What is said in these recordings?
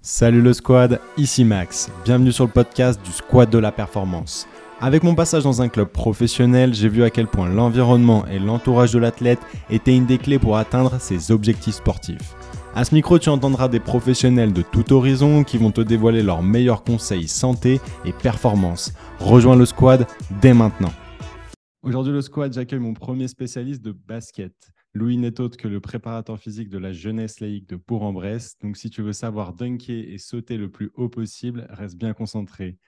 Salut le squad, ici Max. Bienvenue sur le podcast du Squad de la Performance. Avec mon passage dans un club professionnel, j'ai vu à quel point l'environnement et l'entourage de l'athlète étaient une des clés pour atteindre ses objectifs sportifs. À ce micro, tu entendras des professionnels de tout horizon qui vont te dévoiler leurs meilleurs conseils santé et performance. Rejoins le squad dès maintenant. Aujourd'hui, le squad, j'accueille mon premier spécialiste de basket. Louis n'est autre que le préparateur physique de la jeunesse laïque de Bourg-en-Bresse. Donc, si tu veux savoir dunker et sauter le plus haut possible, reste bien concentré.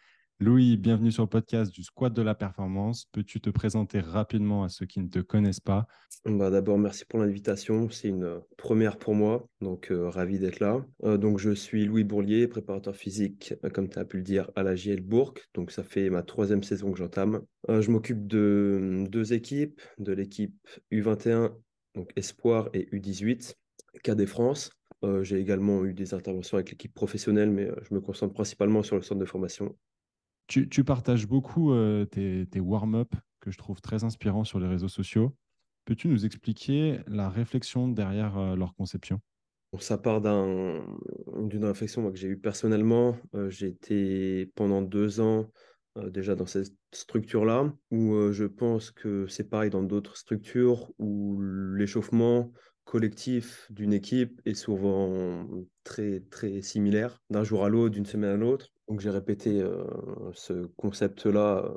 Louis, bienvenue sur le podcast du Squat de la Performance. Peux-tu te présenter rapidement à ceux qui ne te connaissent pas? Bah, D'abord, merci pour l'invitation. C'est une première pour moi, donc euh, ravi d'être là. Euh, donc, je suis Louis Bourlier, préparateur physique, euh, comme tu as pu le dire, à la JL Bourg. Donc, ça fait ma troisième saison que j'entame. je m'occupe de deux équipes, de l'équipe U21 donc Espoir et U18, KD France. Euh, j'ai également eu des interventions avec l'équipe professionnelle, mais euh, je me concentre principalement sur le centre de formation. Tu, partages beaucoup euh, tes, warm-up que je trouve très inspirants sur les réseaux sociaux. Peux-tu nous expliquer la réflexion derrière leur conception? Ça part d'une réflexion que j'ai eue personnellement. j'ai été pendant deux ans déjà dans cette structure-là, où je pense que c'est pareil dans d'autres structures où l'échauffement collectif d'une équipe est souvent très très similaire d'un jour à l'autre, d'une semaine à l'autre. Donc j'ai répété ce concept-là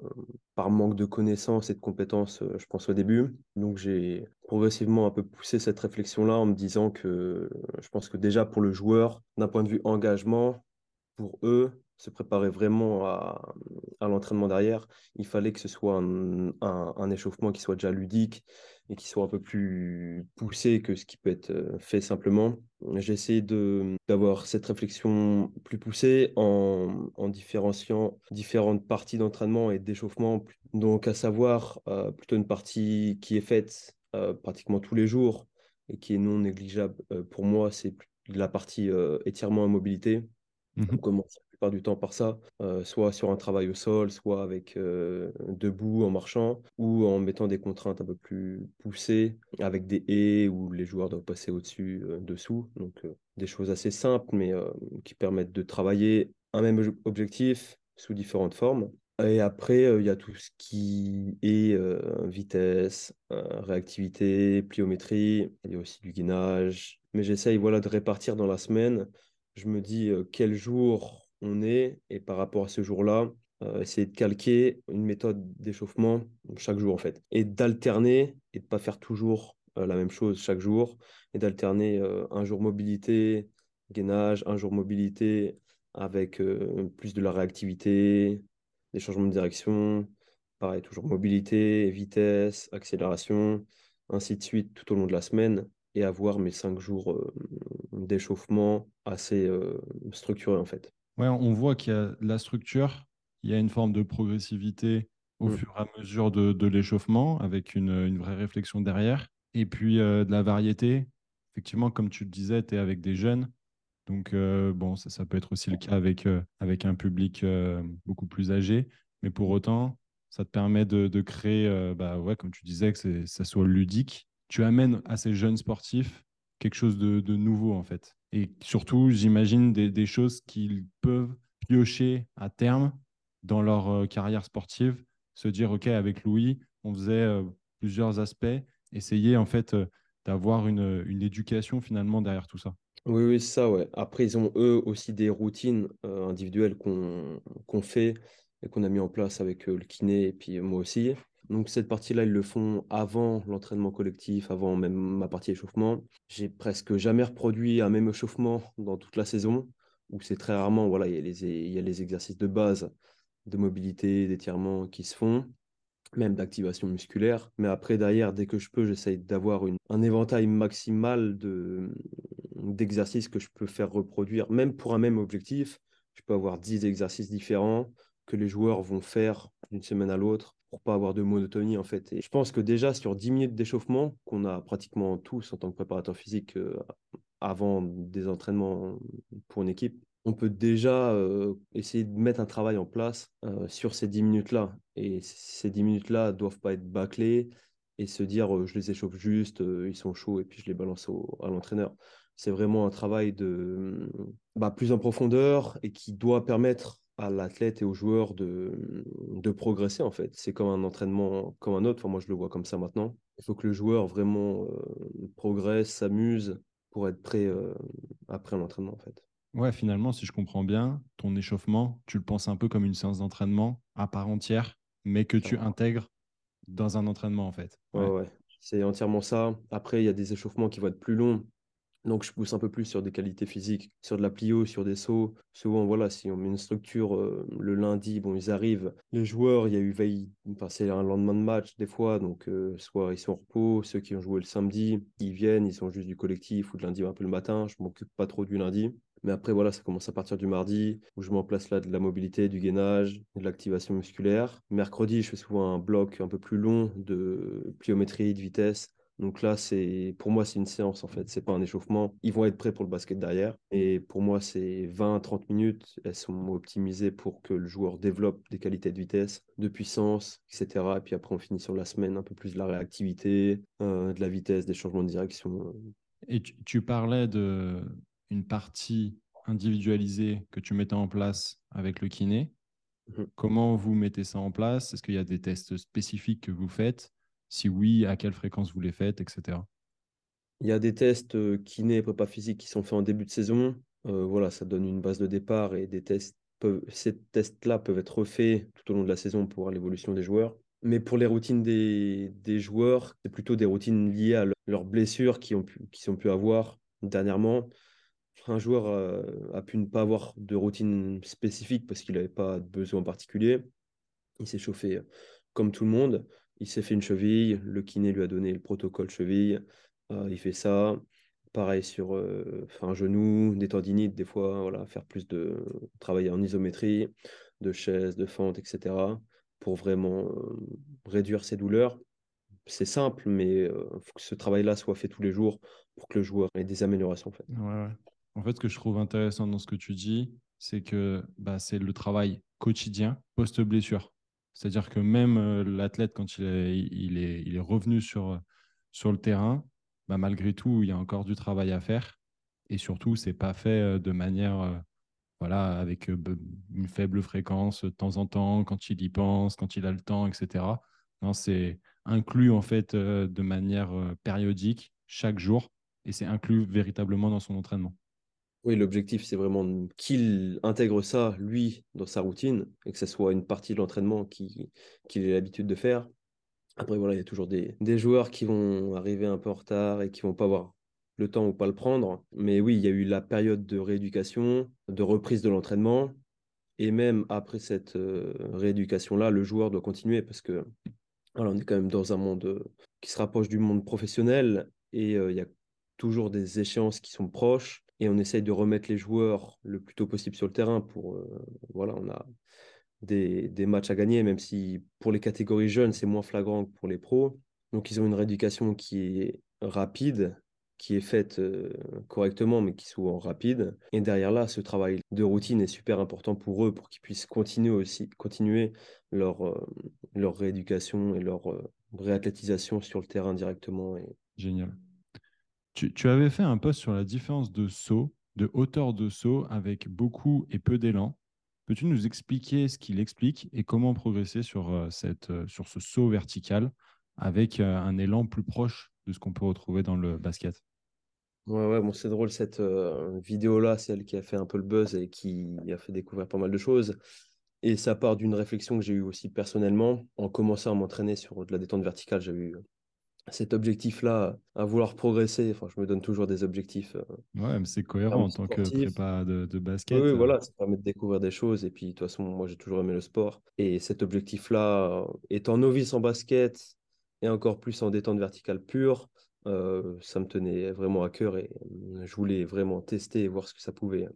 par manque de connaissances et de compétences, je pense au début. Donc j'ai progressivement un peu poussé cette réflexion-là en me disant que je pense que déjà pour le joueur, d'un point de vue engagement, pour eux, se préparer vraiment à, l'entraînement derrière, il fallait que ce soit un, échauffement qui soit déjà ludique et qui soit un peu plus poussé que ce qui peut être euh, fait simplement. J'ai essayé d'avoir cette réflexion plus poussée en, différenciant différentes parties d'entraînement et d'échauffement. Donc, à savoir euh, plutôt une partie qui est faite euh, pratiquement tous les jours et qui est non négligeable pour moi, c'est la partie étirement à mobilité. Mmh On commence du temps par ça, euh, soit sur un travail au sol, soit avec euh, debout en marchant, ou en mettant des contraintes un peu plus poussées, avec des haies où les joueurs doivent passer au-dessus, euh, dessous. Donc des choses assez simples, mais qui permettent de travailler un même objectif sous différentes formes. Et après, il y a tout ce qui est vitesse, réactivité, pliométrie. Il y a aussi du gainage. Mais j'essaye voilà, de répartir dans la semaine. Je me dis quel jour on est et par rapport à ce jour-là, euh, essayer de calquer une méthode d'échauffement chaque jour en fait et d'alterner et de pas faire toujours euh, la même chose chaque jour et d'alterner euh, un jour mobilité, gainage, un jour mobilité avec plus de la réactivité, des changements de direction, pareil toujours mobilité, vitesse, accélération, ainsi de suite tout au long de la semaine et avoir mes cinq jours d'échauffement assez structurés en fait. Ouais, on voit qu'il y a la structure, il y a une forme de progressivité au mm. fur et à mesure de, l'échauffement, avec une, vraie réflexion derrière. Et puis euh, de la variété. Effectivement, comme tu le disais, tu es avec des jeunes. Donc, euh, bon, ça, peut être aussi le cas avec, euh, avec un public beaucoup plus âgé. Mais pour autant, ça te permet de, créer, bah, ouais, comme tu disais, que ça soit ludique. Tu amènes à ces jeunes sportifs quelque chose de, de nouveau, en fait. Et surtout, j'imagine des, choses qu'ils peuvent piocher à terme dans leur euh, carrière sportive, se dire, OK, avec Louis, on faisait euh, plusieurs aspects, essayer en fait euh, d'avoir une, une, éducation finalement derrière tout ça. Oui, oui, ça, ouais. Après, ils ont eux aussi des routines individuelles qu'on fait et qu'on a mis en place avec le kiné et puis moi aussi. Donc cette partie-là, ils le font avant l'entraînement collectif, avant même ma partie échauffement. J'ai presque jamais reproduit un même échauffement dans toute la saison, où c'est très rarement, voilà, il y, a les, exercices de base de mobilité, d'étirement qui se font, même d'activation musculaire. Mais après, derrière, dès que je peux, j'essaye d'avoir un éventail maximal d'exercices que je peux faire reproduire, même pour un même objectif. Je peux avoir 10 exercices différents que les joueurs vont faire d'une semaine à l'autre pour pas avoir de monotonie en fait. Et je pense que déjà sur 10 minutes d'échauffement, qu'on a pratiquement tous en tant que préparateur physique euh, avant des entraînements pour une équipe, on peut déjà euh, essayer de mettre un travail en place euh, sur ces 10 minutes-là. Et ces 10 minutes-là doivent pas être bâclées et se dire je les échauffe juste, ils sont chauds et puis je les balance à l'entraîneur. c'est vraiment un travail de bah, plus en profondeur et qui doit permettre à l'athlète et au joueur de, de progresser en fait. C'est comme un entraînement comme un autre, enfin, moi je le vois comme ça maintenant. Il faut que le joueur vraiment euh, progresse, s'amuse pour être prêt euh, après l'entraînement en fait. Ouais, finalement, si je comprends bien, ton échauffement, tu le penses un peu comme une séance d'entraînement à part entière, mais que tu intègres dans un entraînement en fait. Ouais, ouais. C'est entièrement ça. Après, il y a des échauffements qui vont être plus longs. Donc, je pousse un peu plus sur des qualités physiques, sur de la plio, sur des sauts. Souvent, voilà, si on met une structure euh, le lundi, bon, ils arrivent. Les joueurs, il y a eu veille, c'est un lendemain de match, des fois. Donc, euh, soit ils sont en repos, ceux qui ont joué le samedi, ils viennent, ils sont juste du collectif ou de lundi un peu le matin. Je m'occupe pas trop du lundi. Mais après, voilà, ça commence à partir du mardi, où je m'en place là de la mobilité, du gainage, de l'activation musculaire. Mercredi, je fais souvent un bloc un peu plus long de pliométrie, de vitesse donc là, c'est pour moi, c'est une séance en fait. C'est pas un échauffement. Ils vont être prêts pour le basket derrière. Et pour moi, c'est 20-30 minutes. Elles sont optimisées pour que le joueur développe des qualités de vitesse, de puissance, etc. Et puis après, on finit sur la semaine un peu plus de la réactivité, euh, de la vitesse, des changements de direction. Et tu, parlais de une partie individualisée que tu mettais en place avec le kiné. Mmh Comment vous mettez ça en place? Est-ce qu'il y a des tests spécifiques que vous faites? Si oui, à quelle fréquence vous les faites, etc. Il y a des tests euh, kiné et prépa physique qui sont faits en début de saison. Euh, voilà, ça donne une base de départ et des tests ces tests-là peuvent être refaits tout au long de la saison pour voir l'évolution des joueurs. Mais pour les routines des, joueurs, c'est plutôt des routines liées à leurs blessures qui ont pu, qui ont pu avoir dernièrement. Un joueur euh, a pu ne pas avoir de routine spécifique parce qu'il n'avait pas de besoin particulier. Il s'est chauffé comme tout le monde il s'est fait une cheville, le kiné lui a donné le protocole cheville, euh, il fait ça. Pareil sur euh, un genou, des tendinites, des fois, voilà, faire plus de travailler en isométrie, de chaise, de fente, etc. pour vraiment euh, réduire ses douleurs. C'est simple, mais il faut que ce travail-là soit fait tous les jours pour que le joueur ait des améliorations. En fait. En fait, ce que je trouve intéressant dans ce que tu dis, c'est que bah, c'est le travail quotidien post-blessure. C'est-à-dire que même euh, l'athlète, quand il est, revenu sur, sur le terrain, bah, malgré tout, il y a encore du travail à faire. Et surtout, ce n'est pas fait euh, de manière euh, voilà, avec une faible fréquence de temps en temps, quand il y pense, quand il a le temps, etc. Non, c'est inclus en fait de manière périodique chaque jour et c'est inclus véritablement dans son entraînement. Oui, l'objectif, c'est vraiment qu'il intègre ça, lui, dans sa routine, et que ce soit une partie de l'entraînement qu'il ait l'habitude de faire. Après, voilà, il y a toujours des, joueurs qui vont arriver un peu en retard et qui vont pas avoir le temps ou pas le prendre. Mais oui, il y a eu la période de rééducation, de reprise de l'entraînement. Et même après cette euh, rééducation-là, le joueur doit continuer parce que on est quand même dans un monde euh, qui se rapproche du monde professionnel et euh, il y a toujours des échéances qui sont proches et on essaye de remettre les joueurs le plus tôt possible sur le terrain pour euh, voilà on a des, matchs à gagner même si pour les catégories jeunes c'est moins flagrant que pour les pros. Donc ils ont une rééducation qui est rapide qui est faite euh, correctement mais qui est souvent rapide. Et derrière là ce travail de routine est super important pour eux pour qu'ils puissent continuer aussi continuer leur euh, rééducation et leur réathlétisation sur le terrain directement génial tu, avais fait un post sur la différence de saut, de hauteur de saut avec beaucoup et peu d'élan. Peux-tu nous expliquer ce qu'il explique et comment progresser sur, euh, cette, euh, sur ce saut vertical avec euh, un élan plus proche de ce qu'on peut retrouver dans le basket? Ouais, ouais, bon, c'est drôle cette vidéo-là, celle qui a fait un peu le buzz et qui a fait découvrir pas mal de choses. Et ça part d'une réflexion que j'ai eue aussi personnellement. En commençant à m'entraîner sur de la détente verticale, j'ai eu cet objectif-là, à vouloir progresser. Enfin, je me donne toujours des objectifs. Euh, ouais, mais c'est cohérent en tant que prépa de, basket. Oui, euh. voilà, ça permet de découvrir des choses. Et puis, de toute façon, moi, j'ai toujours aimé le sport. Et cet objectif-là, étant novice en basket et encore plus en détente verticale pure, euh, ça me tenait vraiment à cœur et je voulais vraiment tester et voir ce que ça pouvait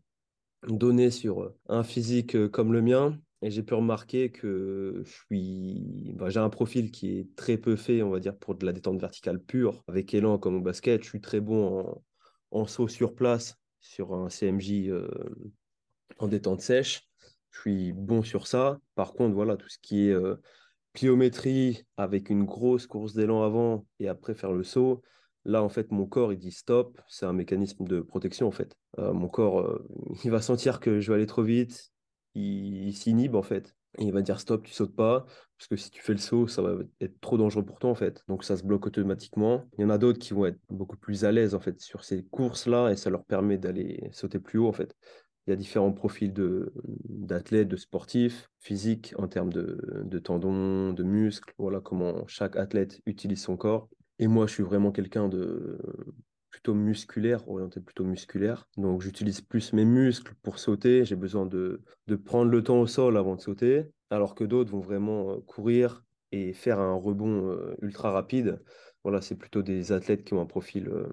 donner sur un physique comme le mien et j'ai pu remarquer que je suis, bah, j'ai un profil qui est très peu fait, on va dire, pour de la détente verticale pure. Avec élan comme au basket, je suis très bon en, saut sur place, sur un CMJ euh, en détente sèche. Je suis bon sur ça. Par contre, voilà, tout ce qui est euh, pliométrie avec une grosse course d'élan avant et après faire le saut, Là, en fait, mon corps, il dit stop. C'est un mécanisme de protection, en fait. Euh, mon corps, euh, il va sentir que je vais aller trop vite. Il, s'inhibe, en fait. Il va dire stop, tu sautes pas. Parce que si tu fais le saut, ça va être trop dangereux pour toi, en fait. Donc, ça se bloque automatiquement. Il y en a d'autres qui vont être beaucoup plus à l'aise, en fait, sur ces courses-là. Et ça leur permet d'aller sauter plus haut, en fait. Il y a différents profils d'athlètes, de, sportifs, physiques, en termes de, de tendons, de muscles. Voilà comment chaque athlète utilise son corps. Et moi, je suis vraiment quelqu'un de musculaire, orienté plutôt musculaire. Donc, j'utilise plus mes muscles pour sauter. J'ai besoin de, de, prendre le temps au sol avant de sauter, alors que d'autres vont vraiment euh, courir et faire un rebond euh, ultra rapide. Voilà, c'est plutôt des athlètes qui ont un profil euh,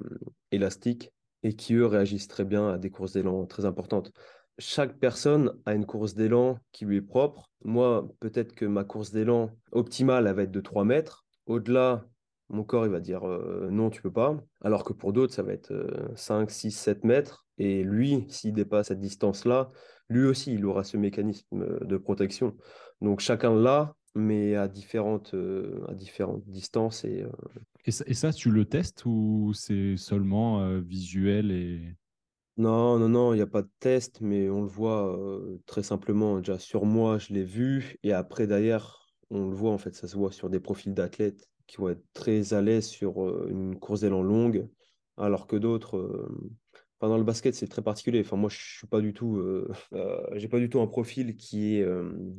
élastique et qui, eux, réagissent très bien à des courses d'élan très importantes. Chaque personne a une course d'élan qui lui est propre. Moi, peut-être que ma course d'élan optimale, elle va être de 3 mètres. Au-delà, mon corps, il va dire euh, non, tu peux pas. Alors que pour d'autres, ça va être 5, 6, 7 mètres. Et lui, s'il dépasse cette distance-là, lui aussi, il aura ce mécanisme euh, de protection. Donc chacun l'a, mais à différentes, euh, à différentes distances. Et, et, ça, tu le testes ou c'est seulement visuel et... Non, non, non, il n'y a pas de test, mais on le voit très simplement. Déjà sur moi, je l'ai vu. Et après, d'ailleurs, on le voit, en fait, ça se voit sur des profils d'athlètes qui vont être très à l'aise sur une course d'élan longue, alors que d'autres, dans le basket, c'est très particulier. Enfin, moi, je suis pas du tout, euh, j'ai pas du tout un profil qui est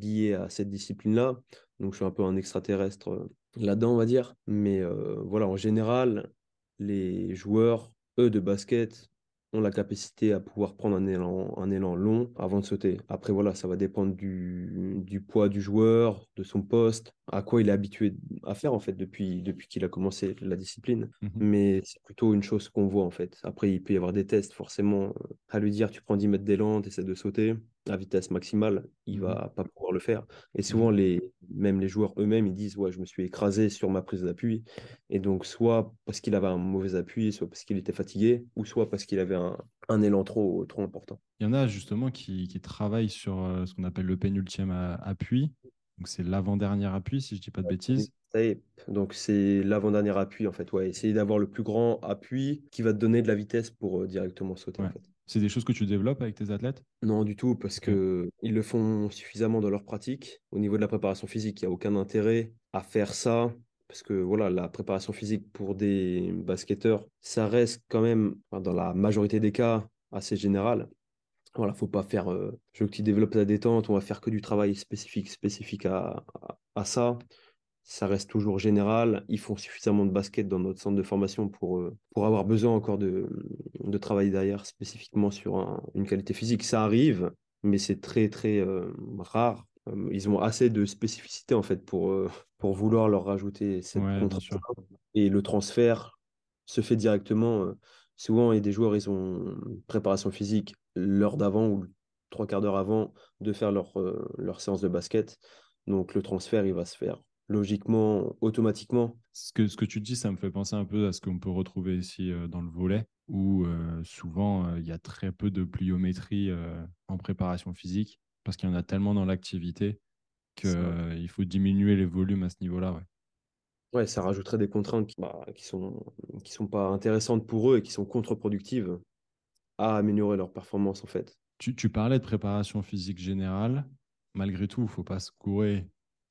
lié à cette discipline-là. Donc, je suis un peu un extraterrestre là-dedans, on va dire. Mais voilà, en général, les joueurs, eux, de basket, ont la capacité à pouvoir prendre un élan, un élan long avant de sauter. Après, voilà, ça va dépendre du, du poids du joueur, de son poste, à quoi il est habitué à faire, en fait, depuis, depuis qu'il a commencé la discipline. Mmh Mais c'est plutôt une chose qu'on voit, en fait. Après, il peut y avoir des tests, forcément. À lui dire, tu prends 10 mètres d'élan, tu essaies de sauter à vitesse maximale, il mmh va pas pouvoir le faire. Et mmh souvent, les, même les joueurs eux-mêmes, ils disent Ouais, je me suis écrasé sur ma prise d'appui. Et donc, soit parce qu'il avait un mauvais appui, soit parce qu'il était fatigué, ou soit parce qu'il avait un, un, élan trop, trop important. Il y en a justement qui, qui travaillent sur euh, ce qu'on appelle le pénultième appui. Donc, c'est l'avant-dernier appui, si je dis pas de bêtises. Donc, c'est l'avant-dernier appui, en fait. Ouais, essayer d'avoir le plus grand appui qui va te donner de la vitesse pour euh, directement sauter, en fait. C'est des choses que tu développes avec tes athlètes? Non, du tout, parce qu'ils le font suffisamment dans leur pratique. Au niveau de la préparation physique, il n'y a aucun intérêt à faire ça. Parce que voilà, la préparation physique pour des basketteurs, ça reste quand même, dans la majorité des cas, assez général. Voilà, faut pas faire euh, je veux que tu développes ta détente, on va faire que du travail spécifique, spécifique à, à ça ça reste toujours général. Ils font suffisamment de basket dans notre centre de formation pour, euh, pour avoir besoin encore de, de travailler derrière spécifiquement sur une qualité physique. Ça arrive, mais c'est très, très euh, rare. Euh, ils ont assez de spécificité en fait pour, pour vouloir leur rajouter cette contrainte. Et le transfert se fait directement. souvent, il y a des joueurs, ils ont une préparation physique l'heure d'avant ou trois quarts d'heure avant de faire leur, leur séance de basket. Donc le transfert, il va se faire logiquement, automatiquement. Ce que, ce que tu dis, ça me fait penser un peu à ce qu'on peut retrouver ici euh, dans le volet, où euh, souvent euh, il y a très peu de pliométrie en préparation physique, parce qu'il y en a tellement dans l'activité qu'il faut diminuer les volumes à ce niveau-là. Ouais. ouais. ça rajouterait des contraintes qui, bah, qui sont, qui sont pas intéressantes pour eux et qui sont contre-productives à améliorer leur performance en fait. Tu, tu parlais de préparation physique générale. Malgré tout, il ne faut pas se courir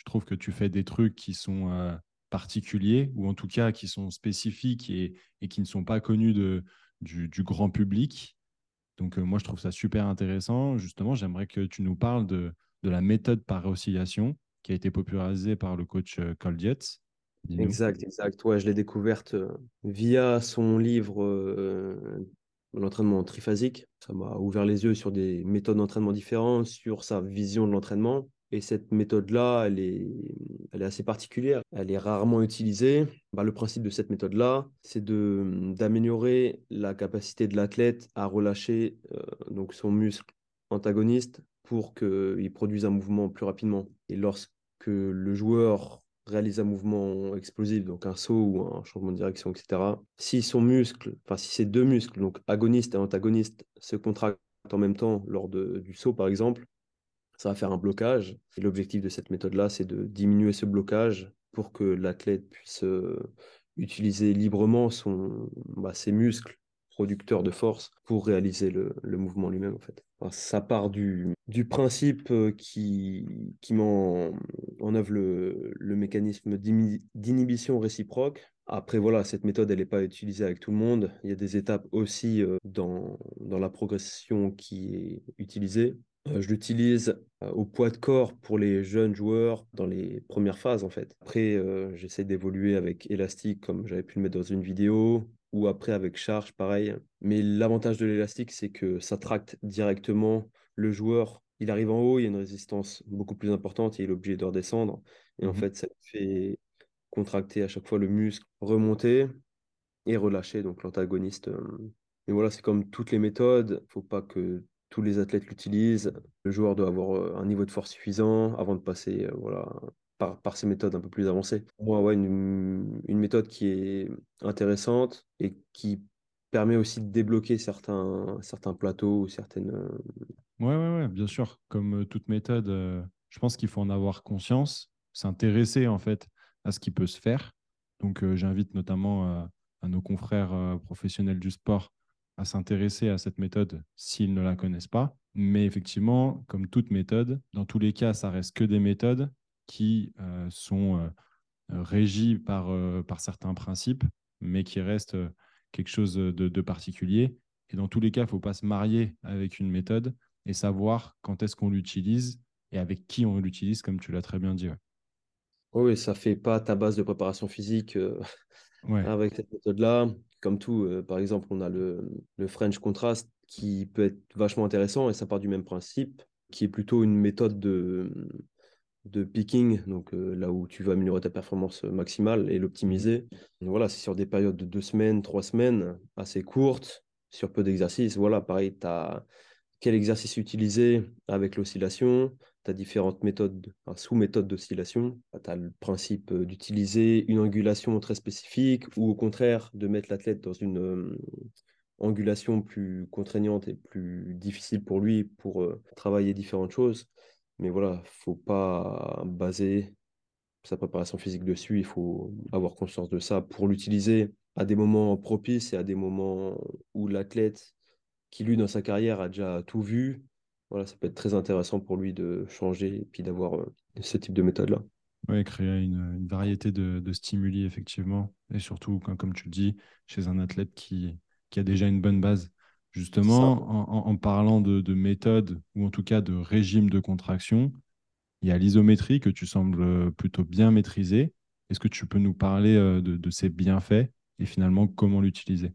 je trouve que tu fais des trucs qui sont euh, particuliers ou en tout cas qui sont spécifiques et, qui ne sont pas connus du, grand public. Donc, euh, moi, je trouve ça super intéressant. Justement, j'aimerais que tu nous parles de, la méthode par oscillation qui a été popularisée par le coach euh, Cole Dietz. Exact, exact. Ouais, je l'ai découverte via son livre L'entraînement triphasique. Ça m'a ouvert les yeux sur des méthodes d'entraînement différentes, sur sa vision de l'entraînement. Et cette méthode-là, elle est, assez particulière. Elle est rarement utilisée. Bah, le principe de cette méthode-là, c'est d'améliorer la capacité de l'athlète à relâcher euh, donc son muscle antagoniste pour qu'il produise un mouvement plus rapidement. Et lorsque le joueur réalise un mouvement explosif, donc un saut ou un changement de direction, etc., si son muscle, enfin si ces deux muscles, donc agoniste et antagoniste, se contractent en même temps lors du saut, par exemple, ça va faire un blocage. L'objectif de cette méthode-là, c'est de diminuer ce blocage pour que l'athlète puisse, euh, utiliser librement bah, ses muscles producteurs de force pour réaliser le, mouvement lui-même en fait. ça part du, principe euh, qui, en, œuvre le, le mécanisme d'inhibition réciproque. Après, voilà, cette méthode, elle n'est pas utilisée avec tout le monde. Il y a des étapes aussi euh, dans, dans la progression qui est utilisée. Euh, je l'utilise au poids de corps pour les jeunes joueurs dans les premières phases en fait. Après, euh, j'essaie d'évoluer avec élastique comme j'avais pu le mettre dans une vidéo ou après avec charge, pareil. Mais l'avantage de l'élastique, c'est que ça tracte directement le joueur. Il arrive en haut, il y a une résistance beaucoup plus importante et il est obligé de redescendre. Et en mmh fait, ça fait contracter à chaque fois le muscle, remonter et relâcher donc l'antagoniste. Mais voilà, c'est comme toutes les méthodes. Il ne faut pas que tous les athlètes l'utilisent. Le joueur doit avoir euh, un niveau de force suffisant avant de passer euh, voilà, par, ces méthodes un peu plus avancées. Moi, ouais, une, une, méthode qui est intéressante et qui permet aussi de débloquer certains, certains plateaux ou certaines. Euh, ouais, ouais, ouais, bien sûr. Comme toute méthode, je pense qu'il faut en avoir conscience, s'intéresser en fait à ce qui peut se faire. Donc, j'invite notamment à nos confrères professionnels du sport à s'intéresser à cette méthode s'ils ne la connaissent pas. Mais effectivement, comme toute méthode, dans tous les cas, ça reste que des méthodes qui euh, sont euh, régies par, euh, par certains principes, mais qui restent quelque chose de, de, particulier. Et dans tous les cas, il ne faut pas se marier avec une méthode et savoir quand est-ce qu'on l'utilise et avec qui on l'utilise, comme tu l'as très bien dit. Oui, ça ne fait pas ta base de préparation physique avec cette méthode-là comme tout, euh, par exemple, on a le, French Contrast qui peut être vachement intéressant et ça part du même principe, qui est plutôt une méthode de, de picking, donc euh, là où tu vas améliorer ta performance maximale et l'optimiser. Voilà, c'est sur des périodes de deux semaines, trois semaines, assez courtes, sur peu d'exercices. Voilà, pareil, tu as quel exercice utiliser avec l'oscillation, tu as différentes méthodes, sous-méthodes d'oscillation. Tu as le principe euh, d'utiliser une angulation très spécifique ou au contraire de mettre l'athlète dans une angulation plus contraignante et plus difficile pour lui pour euh, travailler différentes choses. Mais voilà, faut pas baser sa préparation physique dessus. Il faut avoir conscience de ça pour l'utiliser à des moments propices et à des moments où l'athlète qui, lui, dans sa carrière, a déjà tout vu, voilà, ça peut être très intéressant pour lui de changer et puis d'avoir euh, ce type de méthode-là. Oui, créer une, variété de, stimuli, effectivement. Et surtout, comme, tu le dis, chez un athlète qui, qui a déjà une bonne base. Justement, en, parlant de, de, méthode ou en tout cas de régime de contraction, il y a l'isométrie que tu sembles plutôt bien maîtriser. Est-ce que tu peux nous parler euh, de, de ses bienfaits et finalement comment l'utiliser?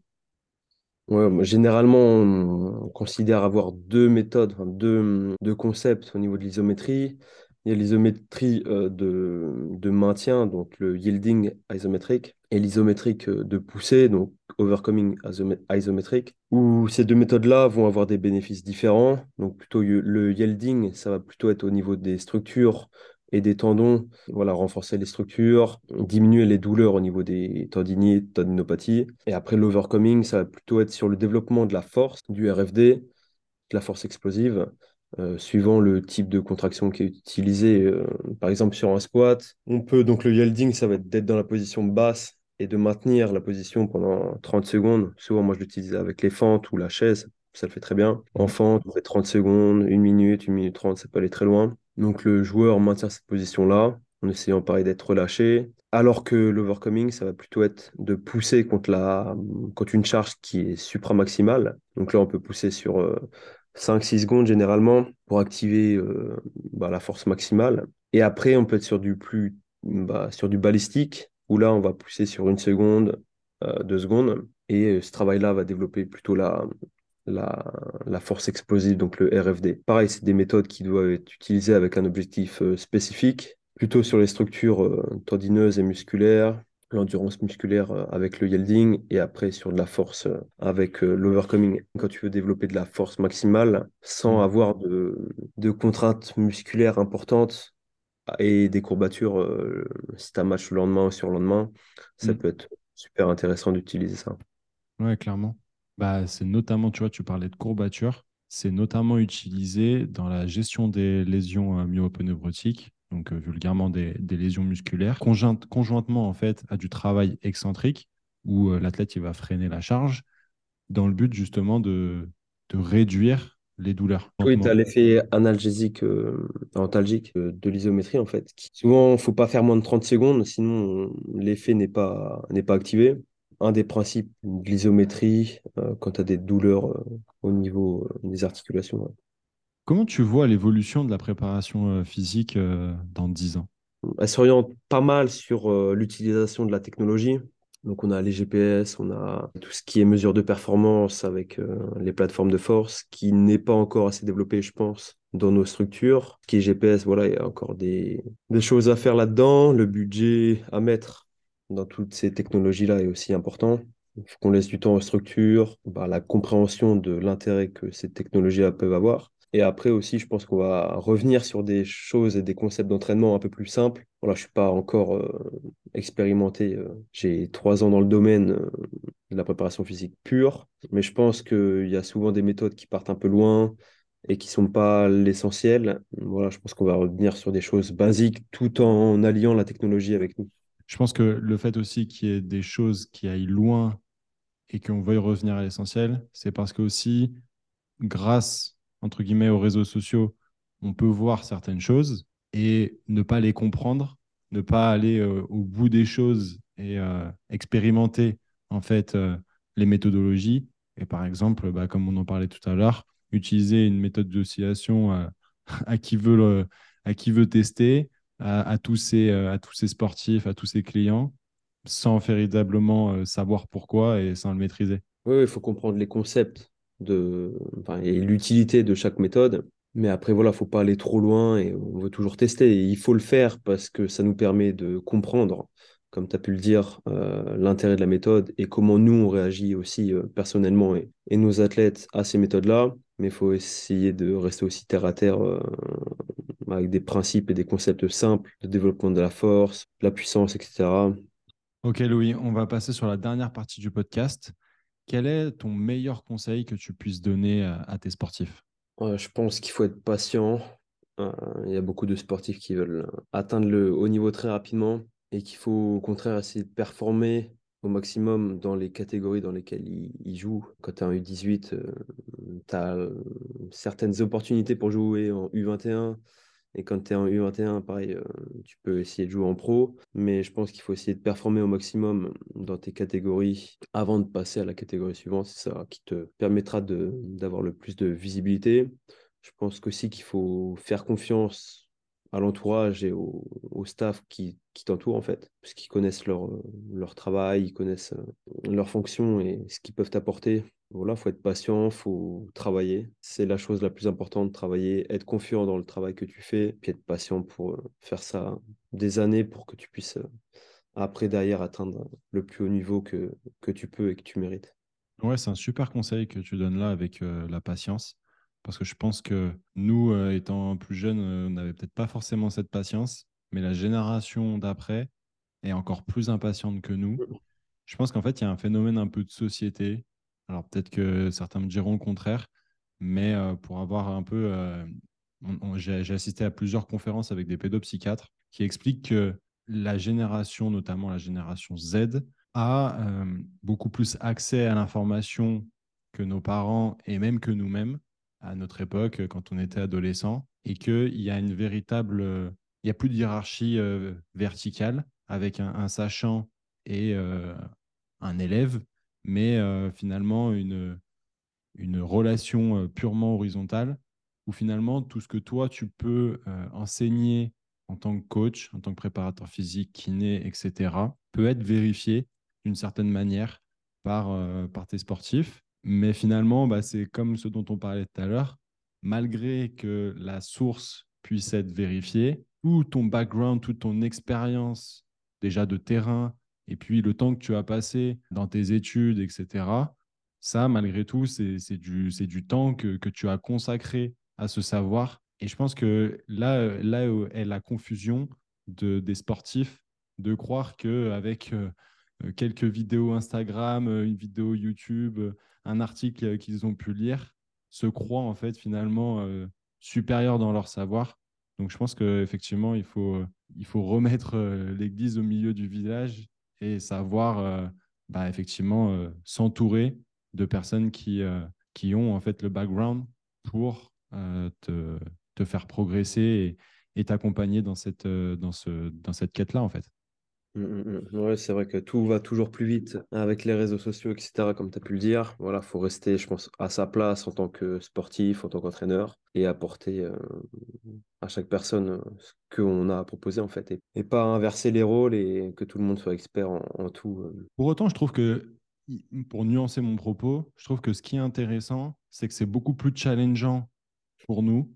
Généralement, on considère avoir deux méthodes, deux, concepts au niveau de l'isométrie. Il y a l'isométrie euh, de, de, maintien, donc le yielding isométrique, et l'isométrique euh, de poussée, donc overcoming isométrique, où ces deux méthodes-là vont avoir des bénéfices différents. Donc plutôt le yielding, ça va plutôt être au niveau des structures et des tendons, voilà, renforcer les structures, diminuer les douleurs au niveau des tendinites, tendinopathies. Et après l'overcoming, ça va plutôt être sur le développement de la force, du RFD, de la force explosive, euh, suivant le type de contraction qui est utilisé. Euh, par exemple, sur un squat, on peut, donc le yielding, ça va être d'être dans la position basse et de maintenir la position pendant 30 secondes. Souvent, moi, je l'utilise avec les fentes ou la chaise, ça le fait très bien. En fente, on fait 30 secondes, 1 minute, 1 minute 30, ça peut aller très loin. Donc le joueur maintient cette position-là en essayant pareil d'être relâché. Alors que l'overcoming, ça va plutôt être de pousser contre, la, contre une charge qui est supramaximale. Donc là, on peut pousser sur 5-6 euh, secondes généralement pour activer euh, bah, la force maximale. Et après, on peut être sur du plus bah, sur du balistique, où là, on va pousser sur une seconde, euh, deux secondes. Et ce travail-là va développer plutôt la, la, force explosive, donc le RFD. Pareil, c'est des méthodes qui doivent être utilisées avec un objectif euh, spécifique, plutôt sur les structures euh, tendineuses et musculaires, l'endurance musculaire euh, avec le yielding et après sur de la force avec l'overcoming. Quand tu veux développer de la force maximale sans mmh. avoir de, contraintes musculaires importantes et des courbatures, si tu as match le lendemain ou sur le lendemain, ça mmh. peut être super intéressant d'utiliser ça. Ouais, clairement. Bah, c'est notamment, tu vois, tu parlais de courbature, c'est notamment utilisé dans la gestion des lésions euh, myopneuvrotiques donc vulgairement des, lésions musculaires, conjointement en fait à du travail excentrique où l'athlète il va freiner la charge dans le but justement de, de réduire les douleurs. Oui, tu as l'effet analgésique, euh, antalgique euh, de l'isométrie en fait. Souvent, il ne faut pas faire moins de 30 secondes, sinon l'effet n'est pas, n'est pas activé. Un des principes de l'isométrie, euh, quand tu as des douleurs au niveau des articulations. Comment tu vois l'évolution de la préparation physique dans 10 ans? Elle s'oriente pas mal sur l'utilisation de la technologie. Donc on a les GPS, on a tout ce qui est mesure de performance avec euh, les plateformes de force, qui n'est pas encore assez développé, je pense, dans nos structures. Ce qui est GPS, voilà, il y a encore des, des choses à faire là-dedans. Le budget à mettre dans toutes ces technologies-là est aussi important. Il faut qu'on laisse du temps aux structures, bah, la compréhension de l'intérêt que ces technologies-là peuvent avoir. Et après aussi, je pense qu'on va revenir sur des choses et des concepts d'entraînement un peu plus simples. Voilà, je ne suis pas encore euh, expérimenté. Euh, j'ai trois ans dans le domaine euh, de la préparation physique pure, mais je pense qu'il y a souvent des méthodes qui partent un peu loin et qui ne sont pas l'essentiel. Voilà, je pense qu'on va revenir sur des choses basiques tout en alliant la technologie avec nous. Je pense que le fait aussi qu'il y ait des choses qui aillent loin et qu'on veuille revenir à l'essentiel, c'est parce que aussi, grâce entre guillemets, aux réseaux sociaux, on peut voir certaines choses et ne pas les comprendre, ne pas aller euh, au bout des choses et euh, expérimenter en fait euh, les méthodologies. Et par exemple, bah, comme on en parlait tout à l'heure, utiliser une méthode d'oscillation à à qui veut tester, à, tous ces, à tous ces sportifs, à tous ces clients, sans véritablement savoir pourquoi et sans le maîtriser. Oui, il faut comprendre les concepts de, et l'utilité de chaque méthode. Mais après, voilà, faut pas aller trop loin et on veut toujours tester. il faut le faire parce que ça nous permet de comprendre, comme tu as pu le dire, euh, l'intérêt de la méthode et comment nous, on réagit aussi euh, personnellement et, nos athlètes à ces méthodes-là. Mais il faut essayer de rester aussi terre à terre euh, avec des principes et des concepts simples de développement de la force, de la puissance, etc. Ok, Louis, on va passer sur la dernière partie du podcast. Quel est ton meilleur conseil que tu puisses donner à, tes sportifs? Je pense qu'il faut être patient. Euh, il y a beaucoup de sportifs qui veulent atteindre le haut niveau très rapidement et qu'il faut au contraire essayer de performer au maximum dans les catégories dans lesquelles ils, jouent. Quand tu es en U18, tu as certaines opportunités pour jouer en U21 et quand tu es en U21, pareil, euh, tu peux essayer de jouer en pro, mais je pense qu'il faut essayer de performer au maximum dans tes catégories avant de passer à la catégorie suivante. C'est ça qui te permettra d'avoir le plus de visibilité. Je pense aussi qu'il faut faire confiance à l'entourage et au, staff qui, qui t'entoure en fait, parce qu'ils connaissent leur, travail, ils connaissent euh, leur fonction et ce qu'ils peuvent apporter. Voilà, faut être patient, faut travailler. C'est la chose la plus importante, travailler, être confiant dans le travail que tu fais, puis être patient pour euh, faire ça des années pour que tu puisses euh, après derrière atteindre le plus haut niveau que, tu peux et que tu mérites. Ouais, c'est un super conseil que tu donnes là avec la patience. Parce que je pense que nous, étant plus jeunes, on n'avait peut-être pas forcément cette patience, mais la génération d'après est encore plus impatiente que nous. Je pense qu'en fait, il y a un phénomène un peu de société. Alors peut-être que certains me diront le contraire, mais euh, pour avoir un peu... Euh, j'ai assisté à plusieurs conférences avec des pédopsychiatres qui expliquent que la génération, notamment la génération Z, a euh, beaucoup plus accès à l'information que nos parents et même que nous-mêmes à notre époque quand on était adolescent et qu'il y a une véritable... il n'y a plus de hiérarchie verticale avec un sachant et un élève mais euh, finalement une, une relation euh, purement horizontale où finalement tout ce que toi tu peux euh, enseigner en tant que coach, en tant que préparateur physique, kiné, etc., peut être vérifié d'une certaine manière par, par tes sportifs. Mais finalement, bah, c'est comme ce dont on parlait tout à l'heure, malgré que la source puisse être vérifiée, tout ton background, toute ton expérience déjà de terrain, et puis le temps que tu as passé dans tes études, etc., ça, malgré tout, c'est du, temps que, tu as consacré à ce savoir. Et je pense que là, là est la confusion de, des sportifs de croire qu'avec euh, quelques vidéos Instagram, une vidéo YouTube, un article qu'ils ont pu lire, se croient en fait finalement euh, supérieurs dans leur savoir. Donc je pense qu'effectivement, il faut, il faut remettre l'église au milieu du village et savoir bah, effectivement s'entourer de personnes qui, qui ont en fait le background pour te, te, faire progresser et t'accompagner dans cette, dans ce, dans cette quête-là en fait. Mmh, mmh, mmh. Ouais, c'est vrai que tout va toujours plus vite avec les réseaux sociaux, etc., comme tu as pu le dire. Voilà, faut rester, je pense, à sa place en tant que sportif, en tant qu'entraîneur, et apporter euh, à chaque personne euh, ce qu'on a à proposer, en fait, et, pas inverser les rôles et que tout le monde soit expert en, tout. Euh. Pour autant, je trouve que, pour nuancer mon propos, je trouve que ce qui est intéressant, c'est que c'est beaucoup plus challengeant pour nous,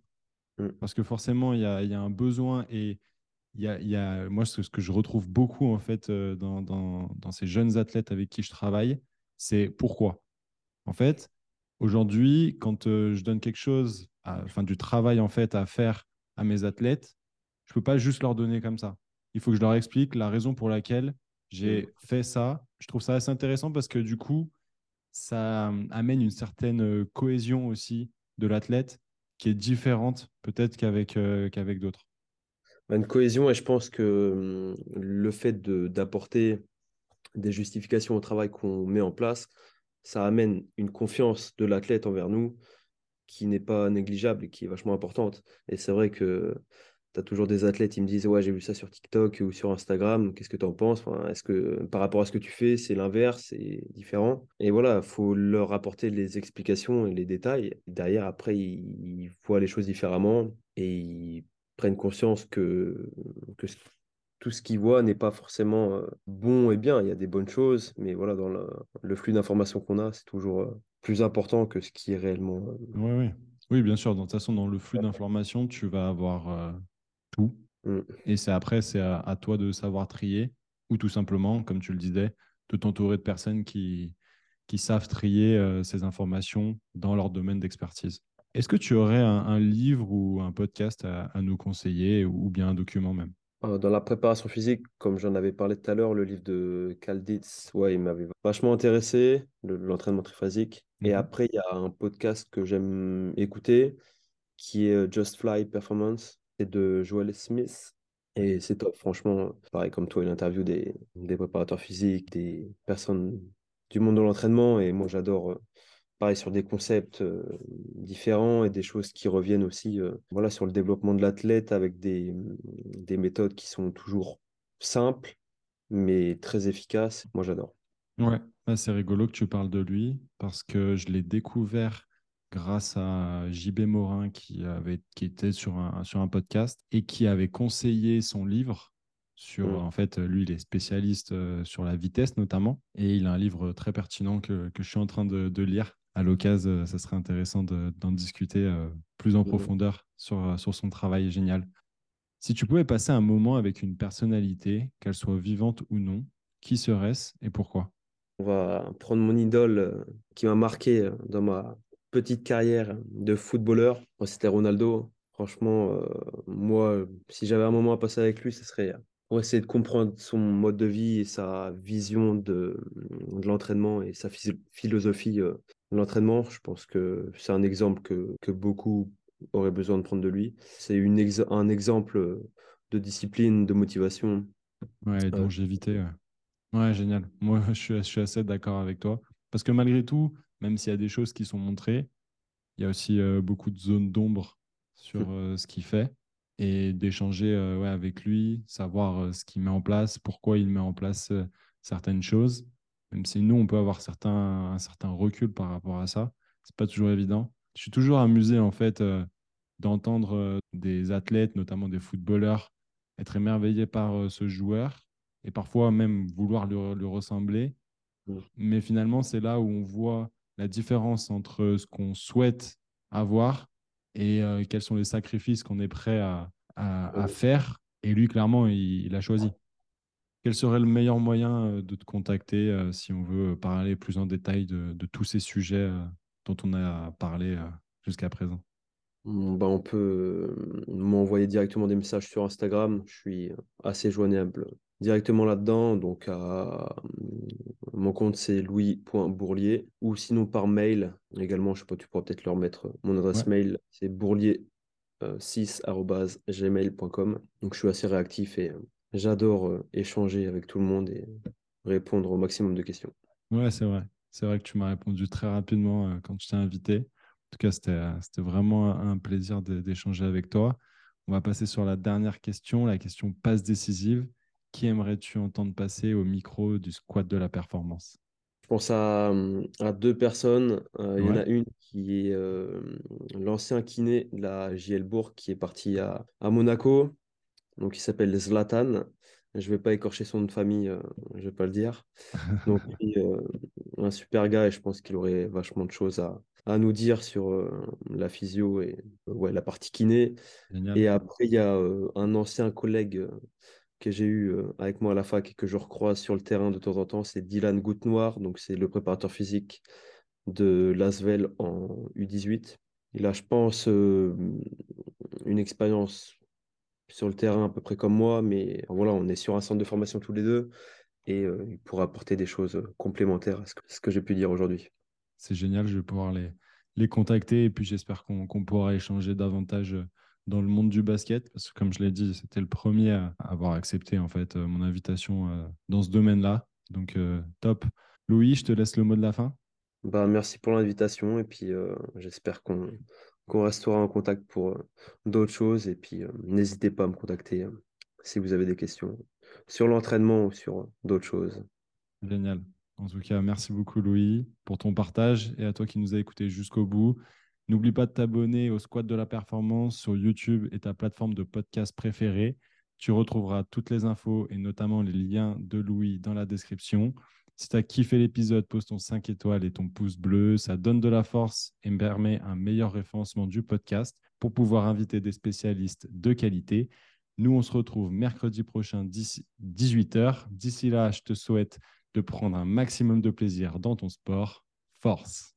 parce que forcément, il y a, y a un besoin et il y a, moi, ce, que je retrouve beaucoup en fait euh, dans, dans, ces jeunes athlètes avec qui je travaille, c'est pourquoi. En fait, aujourd'hui, quand euh, je donne quelque chose, enfin du travail en fait à faire à mes athlètes, je peux pas juste leur donner comme ça. Il faut que je leur explique la raison pour laquelle j'ai mmh. fait ça. Je trouve ça assez intéressant parce que du coup, ça euh, amène une certaine cohésion aussi de l'athlète qui est différente peut-être qu'avec qu'avec d'autres. Bah, une cohésion et je pense que hum, le fait d'apporter des justifications au travail qu'on met en place, ça amène une confiance de l'athlète envers nous qui n'est pas négligeable et qui est vachement importante. Et c'est vrai que tu as toujours des athlètes qui me disent Ouais, j'ai vu ça sur TikTok ou sur Instagram, qu'est-ce que tu en penses Est-ce que par rapport à ce que tu fais, c'est l'inverse, c'est différent? Et voilà, il faut leur apporter les explications et les détails. Derrière, après, ils voient les choses différemment et ils prennent conscience que, que tout ce qu'ils voient n'est pas forcément euh, bon et bien. Il y a des bonnes choses, mais voilà, dans le, flux d'informations qu'on a, c'est toujours euh, plus important que ce qui est réellement. Euh, oui, oui. oui, bien sûr. De toute façon, dans le flux d'informations, tu vas avoir tout. Mm. Et c'est après, c'est à, toi de savoir trier, ou tout simplement, comme tu le disais, de t'entourer de personnes qui, qui savent trier ces informations dans leur domaine d'expertise. Est-ce que tu aurais un, livre ou un podcast à, nous conseiller ou bien un document même? Euh, Dans la préparation physique, comme j'en avais parlé tout à l'heure, le livre de Kalditz, ouais, il m'avait vachement intéressé, l'entraînement triphasique. Et mhm. après, il y a un podcast que j'aime écouter qui est euh, Just Fly Performance, c'est de Joel Smith. Et c'est top, franchement, pareil comme toi, il interview des, des préparateurs physiques, des personnes du monde de l'entraînement. Et moi, j'adore pareil sur des concepts euh, différents et des choses qui reviennent aussi euh, voilà, sur le développement de l'athlète avec des, des méthodes qui sont toujours simples mais très efficaces. Moi, j'adore. Ouais, bah, c'est rigolo que tu parles de lui parce que je l'ai découvert grâce à JB Morin qui, avait, qui était sur un, sur un podcast et qui avait conseillé son livre sur, mmh. en fait, lui, il est spécialiste euh, sur la vitesse notamment, et il a un livre très pertinent que, que je suis en train de, de lire, à l'occasion, euh, ça serait intéressant d'en discuter euh, plus en mmh profondeur sur, euh, sur son travail génial. Si tu pouvais passer un moment avec une personnalité, qu'elle soit vivante ou non, qui serait-ce et pourquoi? On va prendre mon idole qui m'a marqué dans ma petite carrière de footballeur. C'était Ronaldo. Franchement, moi, si j'avais un moment à passer avec lui, ce serait pour essayer de comprendre son mode de vie et sa vision de, de l'entraînement et sa philosophie l'entraînement. Je pense que c'est un exemple que, que, beaucoup auraient besoin de prendre de lui. C'est un exemple de discipline, de motivation. Ouais, longévité. Ouais. ouais, génial. Moi, je suis, je suis assez d'accord avec toi. Parce que malgré tout, même s'il y a des choses qui sont montrées, il y a aussi euh, beaucoup de zones d'ombre sur euh, ce qu'il fait et d'échanger ouais, avec lui, savoir ce qu'il met en place, pourquoi il met en place certaines choses même si nous, on peut avoir certains, un certain recul par rapport à ça. C'est pas toujours évident. Je suis toujours amusé, en fait, euh, d'entendre euh, des athlètes, notamment des footballeurs, être émerveillés par euh, ce joueur et parfois même vouloir lui, ressembler. Mais finalement, c'est là où on voit la différence entre ce qu'on souhaite avoir et quels sont les sacrifices qu'on est prêt à, à, faire. Et lui, clairement, il a choisi. Quel serait le meilleur moyen euh, de te contacter euh, si on veut parler plus en détail de, tous ces sujets euh, dont on a parlé jusqu'à présent? Mmh, bah, On peut m'envoyer directement des messages sur Instagram. Je suis assez joignable directement là-dedans. Donc, mon compte, c'est louis.bourlier. Ou sinon par mail également. Je sais pas, tu pourras peut-être leur mettre mon adresse mail. C'est bourlier 6.gmail.com. Donc je suis assez réactif et j'adore échanger avec tout le monde et répondre au maximum de questions. Ouais, c'est vrai. C'est vrai que tu m'as répondu très rapidement quand je t'ai invité. En tout cas, c'était vraiment un plaisir d'échanger avec toi. On va passer sur la dernière question, la question passe décisive. Qui aimerais-tu entendre passer au micro du squat de la performance? Je pense à, deux personnes. Euh, il y en a une qui est euh, l'ancien kiné de la JL Bourg qui est parti à, Monaco. Donc, il s'appelle Zlatan. Je ne vais pas écorcher son nom de famille, euh, je ne vais pas le dire. Donc, un super gars et je pense qu'il aurait vachement de choses à, à nous dire sur la physio et ouais, la partie kiné. Et après, il y a un ancien collègue que j'ai eu avec moi à la fac et que je recroise sur le terrain de temps en temps, c'est Dylan Goutenoir, donc c'est le préparateur physique de Lasvel en U18. Il a, je pense, une expérience sur le terrain à peu près comme moi, mais voilà, on est sur un centre de formation tous les deux et il pourra apporter des choses complémentaires à ce que j'ai pu dire aujourd'hui c'est génial, je vais pouvoir les, les contacter et puis j'espère qu'on pourra échanger davantage dans le monde du basket parce que comme je l'ai dit, c'était le premier à avoir accepté en fait euh, mon invitation euh, dans ce domaine-là. Donc top. Louis, je te laisse le mot de la fin. Bah, merci pour l'invitation et puis j'espère qu'on restera en contact pour d'autres choses et puis n'hésitez pas à me contacter si vous avez des questions sur l'entraînement ou sur d'autres choses. Génial. En tout cas, merci beaucoup Louis pour ton partage et à toi qui nous as écoutés jusqu'au bout. N'oublie pas de t'abonner au Squat de la Performance sur YouTube et ta plateforme de podcast préférée. Tu retrouveras toutes les infos et notamment les liens de Louis dans la description. Si tu as kiffé l'épisode, pose ton 5 étoiles et ton pouce bleu. Ça donne de la force et me permet un meilleur référencement du podcast pour pouvoir inviter des spécialistes de qualité. Nous, on se retrouve mercredi prochain, 18h. D'ici là, je te souhaite de prendre un maximum de plaisir dans ton sport. Force